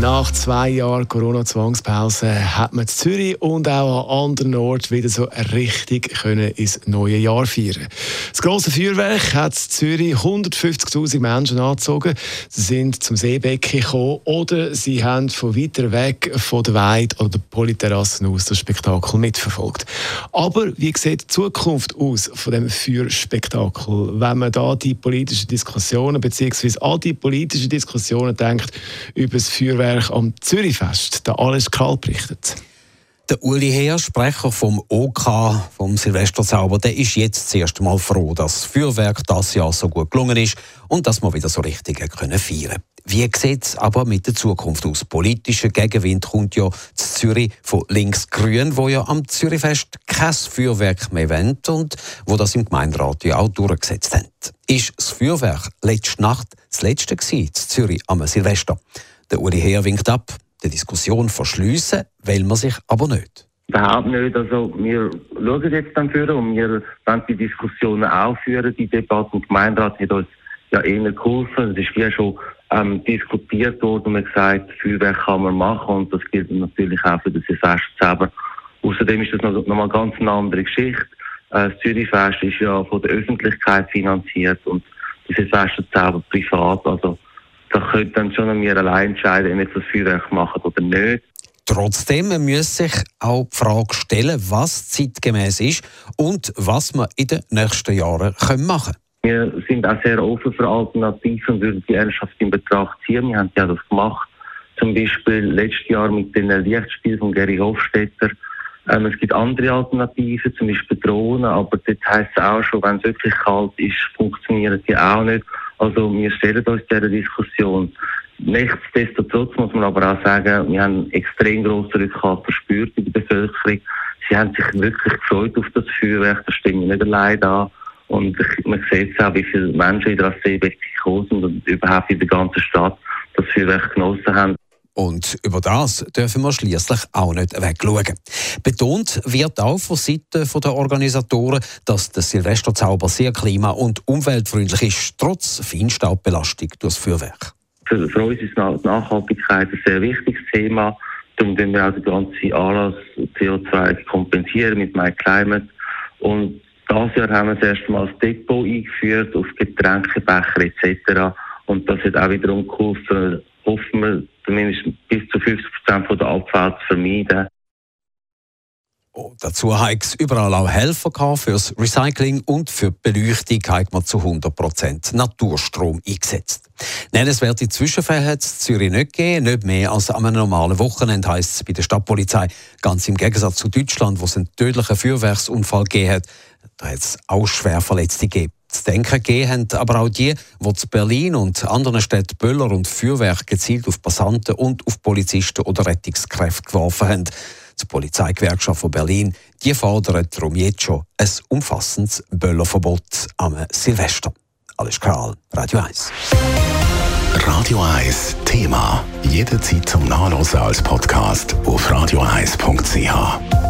Nach zwei Jahren Corona-Zwangspause hat man in Zürich und auch an anderen Orten wieder so richtig können ins neue Jahr feiern. Das große Feuerwerk hat in Zürich 150.000 Menschen angezogen. Sie sind zum Seebecken gekommen oder sie haben von weiter weg von der Weide oder der Polyterrassen aus das Spektakel mitverfolgt. Aber wie sieht die Zukunft aus von dem Feuerspektakel, wenn man da die politischen Diskussionen bzw. an die politischen Diskussionen denkt über das Feuerwerk Feuerwerk am Zürichfest. Da alles kalt berichtet. Der Uli Heer, Sprecher vom OK, vom Silvesterzauber, der ist jetzt das erste Mal froh, dass das Feuerwerk das Jahr so gut gelungen ist und dass wir wieder so richtig können feiern Wie sieht es aber mit der Zukunft aus? Politischer Gegenwind kommt ja zu Zürich von links-grün, wo ja am Zürichfest kein Feuerwerk mehr wollen und wo das im Gemeinderat ja auch durchgesetzt haben. Ist das Feuerwerk letzte Nacht das letzte gewesen, in Zürich am Silvester? Der Uli Heer winkt ab, die Diskussion verschliessen will man sich aber nicht. Überhaupt nicht. Also wir schauen jetzt dann für und wir wollen die Diskussionen auch führen. Die Debatte im Gemeinderat hat uns ja eher geholfen. Es ist wie schon ähm, diskutiert worden und man gesagt, Feuerwerk kann man machen und das gilt natürlich auch für das Silvester selber. Außerdem ist das noch, noch mal ganz eine andere Geschichte. Äh, das Zürichfest ist ja von der Öffentlichkeit finanziert und das Silvester selber privat. Also da könnte dann schon wir allein entscheiden, ob wir das Feuerwerk machen oder nicht. Trotzdem man muss sich auch die Frage stellen, was zeitgemäß ist und was wir in den nächsten Jahren machen können. Wir sind auch sehr offen für Alternativen und würden die ernsthaft in Betracht ziehen. Wir haben ja das gemacht, zum Beispiel letztes Jahr mit den Lichtspielen von Gary Hofstetter. Ähm, es gibt andere Alternativen, zum Beispiel Drohnen, aber das heisst auch schon, wenn es wirklich kalt ist, funktionieren die auch nicht. Also wir stellen uns dieser Diskussion. Nichtsdestotrotz muss man aber auch sagen, wir haben extrem grossen Rückhalt verspürt in der Bevölkerung. Sie haben sich wirklich gefreut auf das Feuerwerk, das stimmt nicht allein an. Und man sieht auch, wie viele Menschen in der Seebeck gekommen sind und überhaupt in der ganzen Stadt das Feuerwerk genossen haben. Und über das dürfen wir schließlich auch nicht wegschauen. Betont wird auch von Seiten der Organisatoren, dass der Silvesterzauber sehr klima- und umweltfreundlich ist, trotz Feinstaubbelastung durch das Feuerwerk. Für, für uns ist Nachhaltigkeit ein sehr wichtiges Thema. Darum können wir auch den ganzen Anlass CO2 kompensieren mit MyClimate. Und dieses Jahr haben wir das erste Mal das Depot eingeführt auf Getränkebecher etc. Und das hat auch wiederum geholfen, hoffen wir, zumindest bis zu 50 Prozent der Abfälle zu vermeiden. Oh, dazu hat es überall auch Helfer für das Recycling und für die Beleuchtung hat man zu 100% Naturstrom eingesetzt. Nennenswerte Zwischenfälle hat es Zürich nicht gegeben, nicht mehr als an einem normalen Wochenende heisst es bei der Stadtpolizei. Ganz im Gegensatz zu Deutschland, wo es einen tödlichen Feuerwerksunfall gegeben hat, da hat es auch schwer Verletzte gegeben. Zu denken gegeben haben aber auch die, die zu Berlin und anderen Städten Böller und Feuerwerk gezielt auf Passanten und auf Polizisten oder Rettungskräfte geworfen haben. Die Polizeigewerkschaft von Berlin die fordert darum jetzt schon ein umfassendes Böllerverbot am Silvester. Alles klar, Radio 1. Radio 1 Thema. Jederzeit zum Nachlesen als Podcast auf radio1.ch.